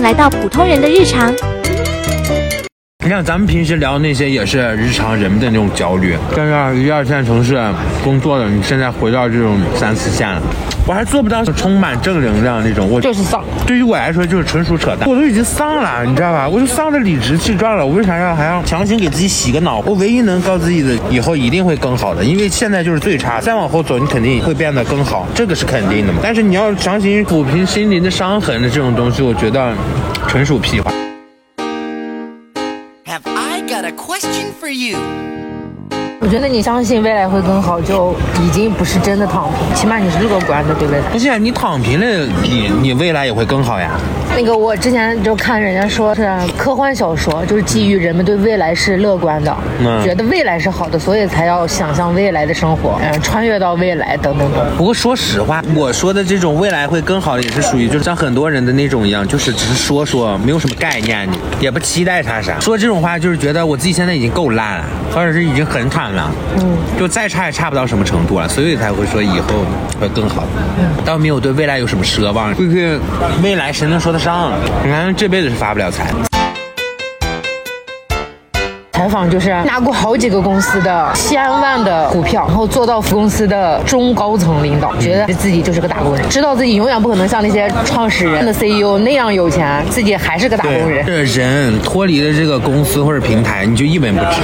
来到普通人的日常。你看，咱们平时聊那些也是日常人们的那种焦虑，但是一二线城市工作的，你现在回到这种三四线了，我还做不到充满正能量那种，我就是丧。对于我来说就是纯属扯淡，我都已经丧了，你知道吧？我就丧的理直气壮了，我为啥要还要强行给自己洗个脑？我唯一能告诉自己的，以后一定会更好的，因为现在就是最差，再往后走你肯定会变得更好，这个是肯定的嘛。但是你要强行抚平心灵的伤痕的这种东西，我觉得纯属屁话。Question for you? 我觉得你相信未来会更好，就已经不是真的躺平，起码你是乐观的，对不对？不是你躺平了，你你未来也会更好呀。那个我之前就看人家说是科幻小说，就是基于人们对未来是乐观的，嗯觉得未来是好的，所以才要想象未来的生活，嗯，穿越到未来等等等。不过说实话，我说的这种未来会更好的，也是属于就是像很多人的那种一样，就是只是说说，没有什么概念，也不期待他啥。说这种话就是觉得我自己现在已经够烂了，或者是已经很惨了，嗯，就再差也差不到什么程度了，所以才会说以后会更好。倒没有对未来有什么奢望，毕竟未来谁能说得上？你看这辈子是发不了财。采访就是拿过好几个公司的千万的股票，然后做到公司的中高层领导，觉得自己就是个打工人，知道自己永远不可能像那些创始人的 CEO 那样有钱，自己还是个打工人。这人脱离了这个公司或者平台，你就一文不值。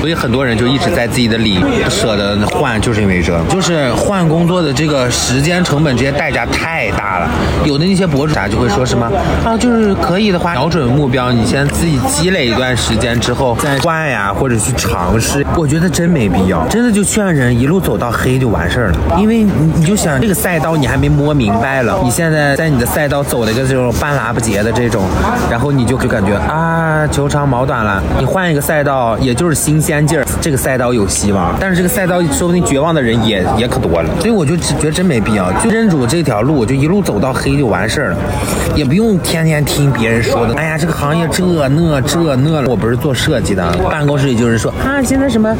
所以很多人就一直在自己的里不舍得换，就是因为这，就是换工作的这个时间成本这些代价太大了。有的那些博主啥就会说什么啊，就是可以的话，瞄准目标，你先自己积累一段时间之后再换呀，或者去尝试。我觉得真没必要，真的就劝人一路走到黑就完事儿了。因为你你就想这个赛道你还没摸明白了，你现在在你的赛道走了一个这种半拉不结的这种，然后你就就感觉啊球长毛短了，你换一个赛道也就是新鲜劲儿，这个赛道有希望，但是这个赛道说不定绝望的人也也可多了，所以我就觉得真没必要，就认准这条路，我就一路走到黑就完事儿了，也不用天天听别人说的，哎呀这个行业这那这那，我不是做设计的，办公室里就是说啊现在什么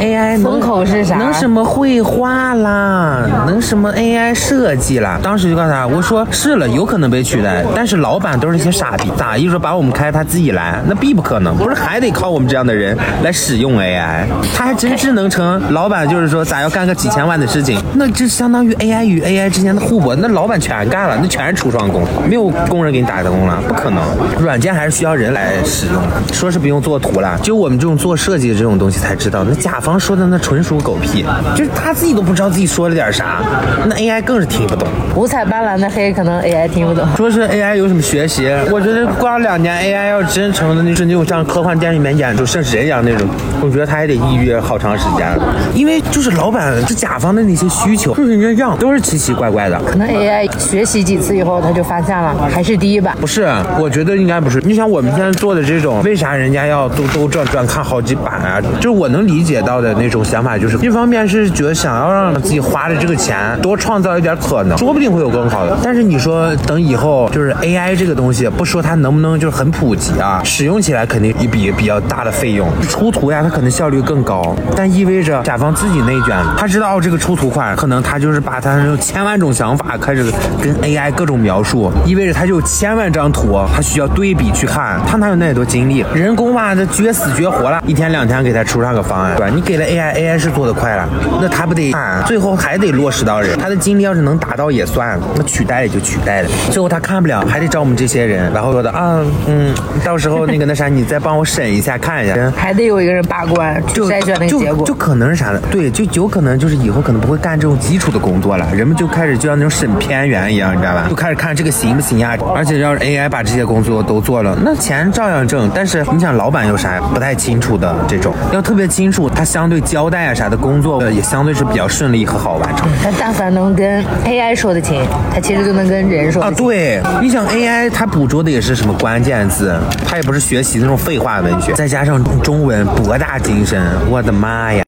AI 能风口是啥？能什么绘画啦，能什么 AI 设计啦，当时就告诉他，我说是了，有可能被取代，但是老板都是一些傻逼，咋一说把我们开他自己来，那必不可能，不是还得靠我们这样的人来使用 AI，他还真是能成老板，就是说咋要干个几千万的事情，那这相当于 AI 与 AI 之间的互搏，那老板全干了，那全是初创工，没有工人给你打工了，不可能，软件还是需要人来使用的，说是不用做图了，就我们这种做设计的这种东西才知道，那甲方说的那纯属狗屁，就是他自己都不知道自己说了点啥，那 AI 更是听不懂。五彩斑斓的黑，可能 AI 听不懂。说是 AI 有什么学习？我觉得过两年 AI 要真成的那是那种像科幻电影里面演出圣人一样那种，我觉得他还得抑郁好长时间，因为就是老板是甲方的那些需求就是这样，都是奇奇怪怪的。可能 AI 学习几次以后，他就发现了还是第一版。不是，我觉得应该不是。你想我们现在做的这种，为啥人家要都都转转看好几版啊？就是我能理解到的那种想法，就是一方面是觉得想要让自己花的这个钱多创造一点可能，说不定会有更好的。但是你说等以后就是 AI 这个东西，不说它能不能就是很普及啊，使用起来肯定一笔比较大的费用，出图呀它可能效率更高，但意味着甲方自己内卷，他知道这个出图快，可能他就是把他那种千万种想法开始跟 AI 各种描述，意味着他就有千万张图，他需要对比去看，他哪有那么多精力？人工嘛，这绝死绝活了，一天两天给他出上个方案，对吧？你给了 AI，AI 是做的快了，那他不得看，最后还得落实到人，他的精力要是能达到也算，那取代也就取代了，最后他看不了，还得找我们这些人，然后说的啊，嗯，到时候那个那啥，你再帮我审一下看一下。还得有一个人把关，就筛选那个就结果。就可能是啥的？对，就有可能就是以后可能不会干这种基础的工作了，人们就开始就像那种审片员一样，你知道吧？就开始看这个行不行呀？而且要是 AI 把这些工作都做了，那钱照样挣。但是你想，老板有啥不太清楚的这种，要特别清楚，他相对交代啊啥的工作，呃也相对是比较顺利和好完成。他但凡能跟 AI 说得清，他其实就能跟人说啊，对，你想 AI 它捕捉的也是什么关键字，它也不是学习那种废话文学，再加上中文博大精深，我的妈呀！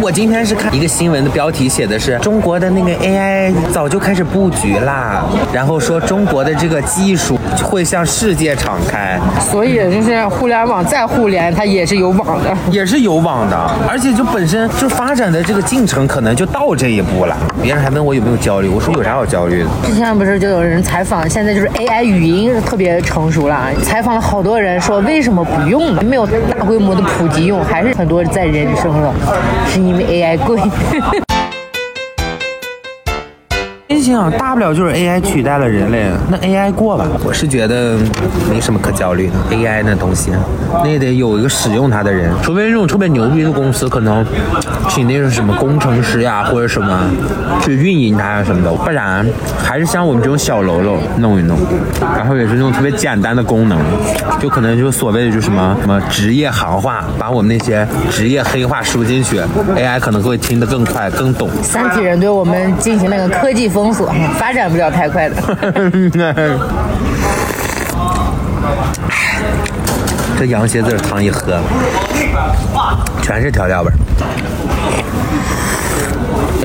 我今天是看一个新闻的标题，写的是中国的那个 AI 早就开始布局啦，然后说中国的这个技术会向世界敞开，所以就是互联网再互联，它也是有网的。也是有网的，而且就本身就发展的这个进程可能就到这一步了。别人还问我有没有焦虑，我说有啥好焦虑的？之前不是就有人采访，现在就是 AI 语音特别成熟了，采访了好多人说为什么不用呢？没有大规模的普及用，还是很多在人生了，是因为 AI 贵。你想，大不了就是 AI 取代了人类，那 AI 过吧。我是觉得没什么可焦虑的。AI 那东西，那也得有一个使用它的人，除非那种特别牛逼的公司，可能请那种什么工程师呀，或者什么去运营它呀什么的，不然还是像我们这种小喽啰弄一弄，然后也是那种特别简单的功能，就可能就所谓的就什么什么职业行话，把我们那些职业黑话输进去，AI 可能会听得更快更懂。三体人对我们进行那个科技封发展不了太快的。这羊蝎子汤一喝，全是调料味。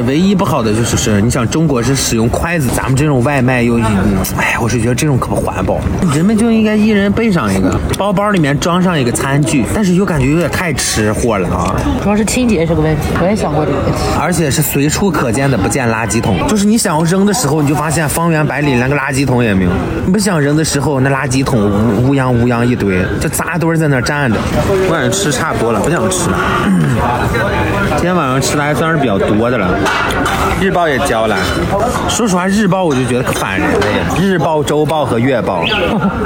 唯一不好的就是是，你想中国是使用筷子，咱们这种外卖又，嗯哎，我是觉得这种可不环保。人们就应该一人备上一个，包包里面装上一个餐具，但是又感觉有点太吃货了啊！主要是清洁是个问题，我也想过这个问题。而且是随处可见的不见垃圾桶，就是你想要扔的时候，你就发现方圆百里连个垃圾桶也没有；你不想扔的时候，那垃圾桶乌乌泱乌泱一堆，就扎堆在那儿站着。我感觉吃差不多了，不想吃了。今天晚上吃的还算是比较多的了，日报也交了。说实话，日报我就觉得可烦人了呀。日报、周报和月报，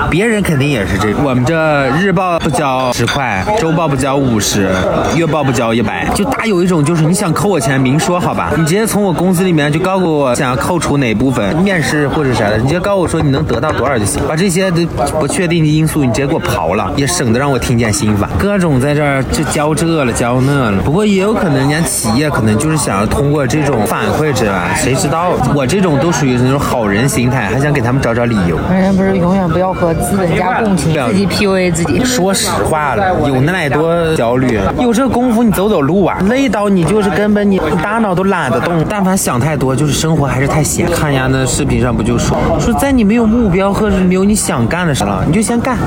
别人肯定也是这，我们这日报不交十块，周报不交五十，月报不交一百，就大有一种就是你想扣我钱，明说好吧，你直接从我工资里面就告诉我想要扣除哪部分，面试或者啥的，你直接告诉我说你能得到多少就行，把这些的不确定的因素你直接给我刨了，也省得让我听见心烦。各种在这儿就交这了交那了，不过也有可能人家企业可能就是想要通过这种反馈之吧，谁知道？我这种都属于那种好人心态，还想给他们找找理由。人家不是永远不要和资本家共情，自己 PUA 自己。说实话了，有那么多焦虑，有这功夫你走走路啊，累到你就是根本你你大脑都懒得动。但凡想太多，就是生活还是太闲。看人家那视频上不就说说，在你没有目标或者没有你想干的时候，你就先干，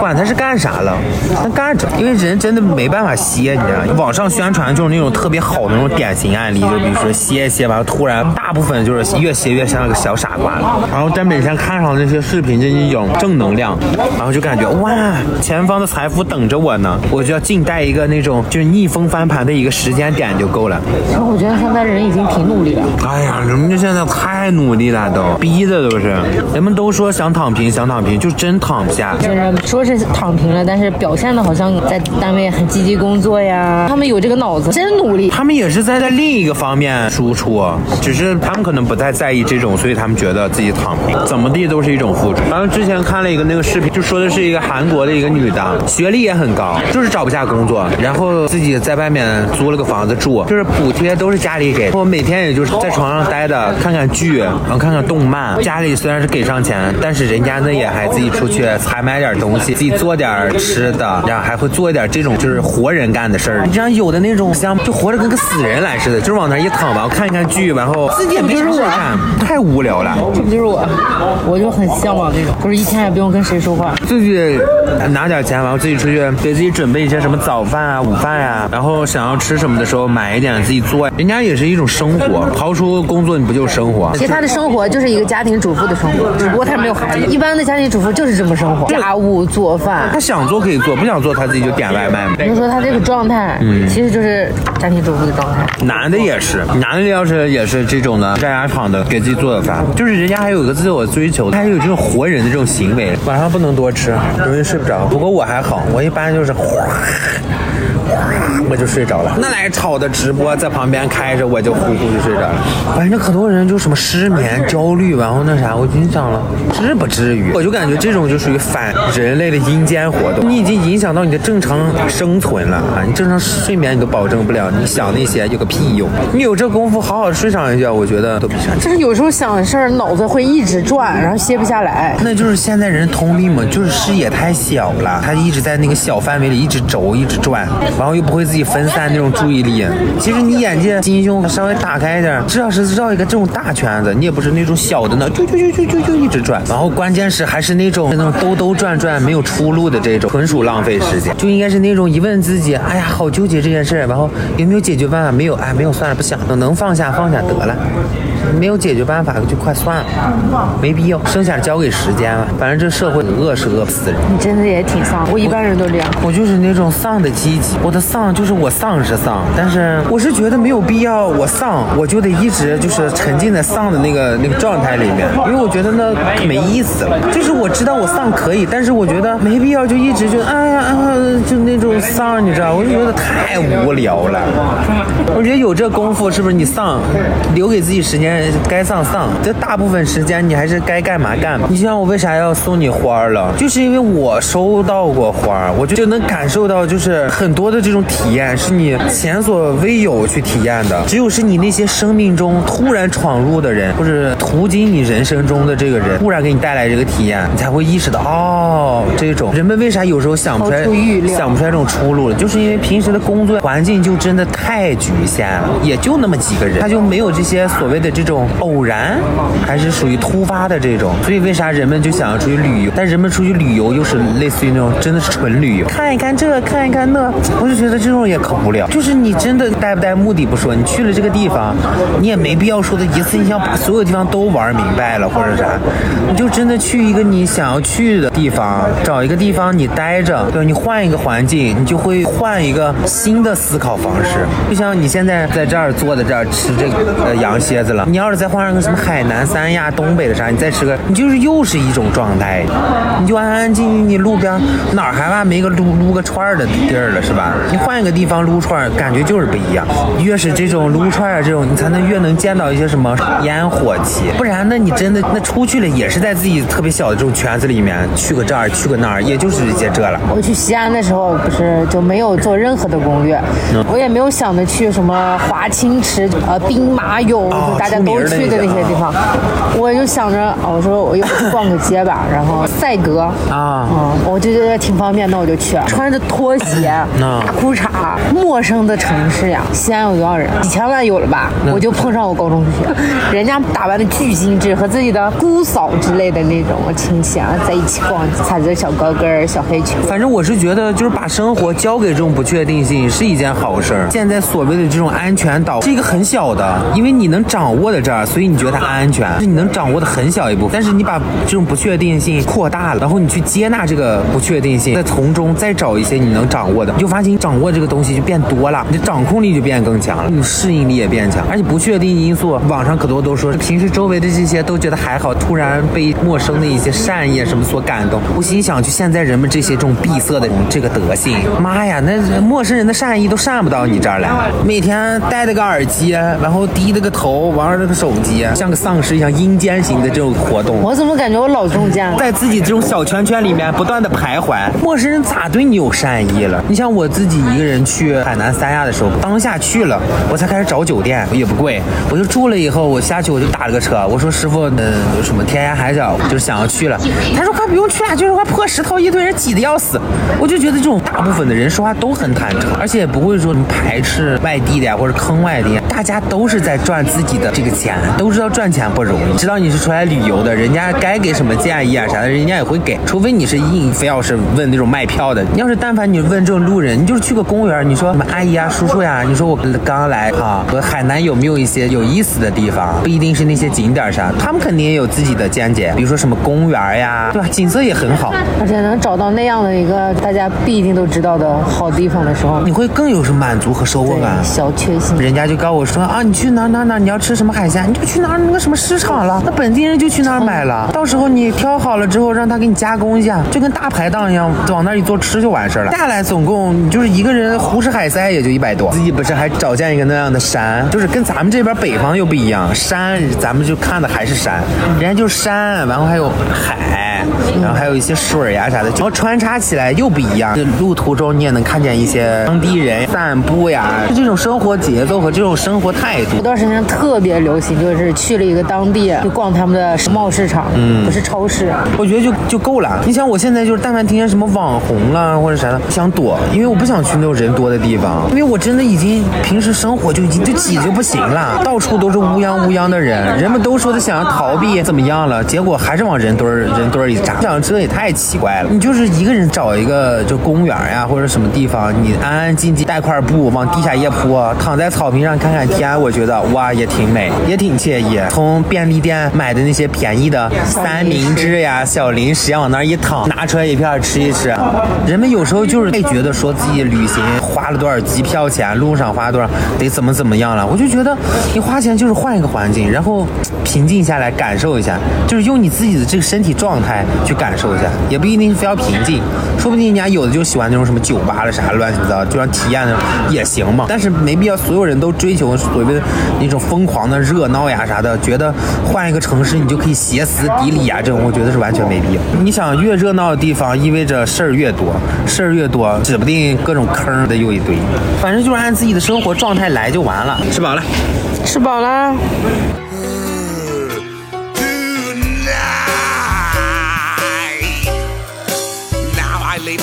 管他是干啥了，先干着。因为人真的没办法歇，你知道吗？网上宣传就是那种特别好的那种典型案例，就比如说歇一歇吧，突然大部分就是越歇越像个小傻瓜了。然后在每天看上那些视频，就一种正能量，然后就感觉哇，前方的财富等着我呢，我就要静待一个那种就是逆风翻盘的一个时间点就够了。我觉得现在人已经挺努力了。哎呀，人们这现在太努力了，都逼的都是，人们都说想躺平，想躺平，就真躺不下。就是说是躺平了，但是表现的好像在单位很积极工作呀。他们有这个脑子，真努力。他们也是在在另一个方面输出，只是他们可能不太在意这种，所以他们觉得自己躺平，怎么地都是一种付出。然后之前看了一个那个视频，就说的是一个韩国的一个女的，学历也很高，就是找不下工作，然后自己在外面租了个房子住，就是补贴都是家里给，我每天也就是在床上待着，看看剧，然后看看动漫。家里虽然是给上钱，但是人家呢也还自己出去采买点东西，自己做点吃的，然后还会做一点这种就是活人干的事儿。你像有的那种像就活着跟个死人来似的，就是往那儿一躺吧，我看一看剧，然后自己也没啥事儿干，太无聊了。这不就是我？我就很向往这种，就是一天也不用跟谁说话。自己拿点钱，然后自己出去给自己准备一些什么早饭啊、午饭呀、然后想要吃什么的时候买一点自己做，人家也是一种生活。刨出工作，你不就是生活？其实他的生活就是一个家庭主妇的生活，只不过他没有孩子。一般的家庭主妇就是这么生活，家务做饭他。想做可以做，不想做他自己就点外卖嘛。你就说他这个状态，嗯其实就是家庭主妇的状态。男的也是，男的要是也是这种的在家躺的，给自己做的饭，就是人家还有个自我追求，他还有这种活人的这种行为。晚上不能多吃，容易睡不着。不过我还好，我一般就是哗。我就睡着了。那来吵的直播在旁边开着，我就呼呼就睡着了。反正可多人就什么失眠、焦虑，然后那啥，我心想了，至不至于。我就感觉这种就属于反人类的阴间活动，你已经影响到你的正常生存了啊！你正常睡眠你都保证不了，你想那些有个屁用？你有这功夫好好睡上一觉，我觉得都比啥。就是有时候想的事儿，脑子会一直转，然后歇不下来。那就是现在人通病嘛，就是视野太小了，他一直在那个小范围里一直轴一直转，然后又不会自己分散那种注意力。其实你眼界、心胸稍微打开一点，至少是绕一个这种大圈子，你也不是那种小的呢，就就就就就就一直转。然后关键是还是那种那种兜兜转转没有出路的这种，纯属浪费时间。就应该是那种一问自己，哎呀，好纠结这件事，然后有没有解决办法？没有，哎，没有，算了，不想，能放下放下得了。没有解决办法就快算了，没必要，剩下交给时间了。反正这社会饿是饿不死人。你真的也挺丧，我一般人都这样。我就是那种丧的积极，我的丧就是我丧是丧，但是我是觉得没有必要，我丧我就得一直就是沉浸在丧的那个那个状态里面，因为我觉得那没意思了。就是我知道我丧可以，但是我觉得没必要就一直就哎呀啊就那种丧，你知道，我就觉得太无聊了。我觉得有这功夫，是不是你丧，留给自己时间。该丧丧，这大部分时间你还是该干嘛干嘛。你像我为啥要送你花了？就是因为我收到过花，我就就能感受到，就是很多的这种体验是你前所未有去体验的。只有是你那些生命中突然闯入的人，或者途经你人生中的这个人，突然给你带来这个体验，你才会意识到，哦，这种人们为啥有时候想不出来，想不出来这种出路了？就是因为平时的工作环境就真的太局限了，也就那么几个人，他就没有这些所谓的这这种。偶然还是属于突发的这种，所以为啥人们就想要出去旅游？但人们出去旅游又是类似于那种真的是纯旅游，看一看这，看一看那，我就觉得这种也可无聊。就是你真的带不带目的不说，你去了这个地方，你也没必要说的一次性想把所有地方都玩明白了或者啥，你就真的去一个你想要去的地方，找一个地方你待着，对你换一个环境，你就会换一个新的思考方式。就像你现在在这儿坐在这儿吃这个羊蝎子了，你要是。再换上个什么海南、三亚、东北的啥，你再吃个，你就是又是一种状态，你就安安静静，你路边哪儿还怕没个撸撸个串儿的地儿了，是吧？你换一个地方撸串儿，感觉就是不一样。越是这种撸串儿这种，你才能越能见到一些什么烟火气，不然那你真的那出去了也是在自己特别小的这种圈子里面，去个这儿去个那儿，也就是一些这了。我去西安的时候，不是就没有做任何的攻略，我也没有想着去什么华清池、呃兵马俑，就大家都。去的那些地方，我就想着，我说我又去逛个街吧，然后赛格啊，嗯，我就觉得挺方便，那我就去，穿着拖鞋，大裤衩，陌生的城市呀，西安有多少人？几千万有了吧？我就碰上我高中同学，人家打扮的巨精致，和自己的姑嫂之类的那种亲戚啊在一起逛，踩着小高跟、小黑裙。反正我是觉得，就是把生活交给这种不确定性是一件好事儿。现在所谓的这种安全岛是一个很小的，因为你能掌握在这儿。所以你觉得它安全，是你能掌握的很小一部分。但是你把这种不确定性扩大了，然后你去接纳这个不确定性，再从中再找一些你能掌握的，你就发现你掌握这个东西就变多了，你的掌控力就变更强了，你适应力也变强。而且不确定因素，网上可多都说，平时周围的这些都觉得还好，突然被陌生的一些善意什么所感动。我心想，就现在人们这些这种闭塞的这个德性，妈呀，那陌生人的善意都善不到你这儿来。每天戴着个耳机，然后低着个头玩着个手。机像个丧尸一样阴间型的这种活动，我怎么感觉我老中间在自己这种小圈圈里面不断的徘徊？陌生人咋对你有善意了？你像我自己一个人去海南三亚的时候，当下去了，我才开始找酒店，也不贵，我就住了以后，我下去我就打了个车，我说师傅，嗯，有什么天涯海角，就是想要去了。他说快不用去了，就是块破石头，一堆人挤得要死。我就觉得这种大部分的人说话都很坦诚，而且也不会说什么排斥外地的呀，或者坑外地，大家都是在赚自己的这个钱。都知道赚钱不容易，知道你是出来旅游的，人家该给什么建议啊啥的，人家也会给。除非你是硬非要是问那种卖票的，你要是但凡你问这种路人，你就是去个公园，你说什么阿姨啊、叔叔呀，你说我刚来哈，我海南有没有一些有意思的地方？不一定是那些景点啥，他们肯定也有自己的见解，比如说什么公园呀，对吧？景色也很好，而且能找到那样的一个大家不一定都知道的好地方的时候，你会更有什么满足和收获感？小确幸。人家就告我说啊，你去哪哪哪，你要吃什么海鲜，你就去哪。那个什么市场了，那本地人就去那儿买了。到时候你挑好了之后，让他给你加工一下，就跟大排档一样，往那儿一坐吃就完事儿了。下来总共你就是一个人胡吃海塞也就一百多。自己不是还找见一个那样的山，就是跟咱们这边北方又不一样，山咱们就看的还是山，人家就是山，然后还有海。然后还有一些水呀啥的，然后穿插起来又不一样。路途中你也能看见一些当地人散步呀，就这种生活节奏和这种生活态度。有段时间特别流行，就是去了一个当地，就逛他们的贸市场，嗯，不是超市。我觉得就就够了。你想我现在就是，但凡听见什么网红啦或者啥的，想躲，因为我不想去那种人多的地方，因为我真的已经平时生活就已经就挤就不行了，到处都是乌泱乌泱的人，人们都说的想要逃避怎么样了，结果还是往人堆儿人堆儿里扎，想这也太奇怪了。你就是一个人找一个就公园呀或者什么地方，你安安静静带块布往地下一铺，躺在草坪上看看天，我觉得哇也挺美，也挺惬意。从便利店买的那些便宜的三明治呀、小零食呀，往那儿一躺，拿出来一片吃一吃。人们有时候就是会觉得说自己旅行花了多少机票钱，路上花了多少，得怎么怎么样了。我就觉得你花钱就是换一个环境，然后平静下来感受一下，就是用你自己的这个身体状态去感受一下，也不一定非要平静，说不定人家有的就喜欢那种什么酒吧了啥乱七八糟，就让体验那种也行嘛。但是没必要所有人都追求所谓的那种疯狂的热闹呀啥的，觉得换一个城市你就可以歇斯底里啊，这种我觉得是完全没必要。你想越热闹的地方，意味着事儿越多，事儿越多，指不定各种坑的又一堆。反正就是按自己的生活状态来就完了。吃饱了。吃饱了。tonight. Now I lay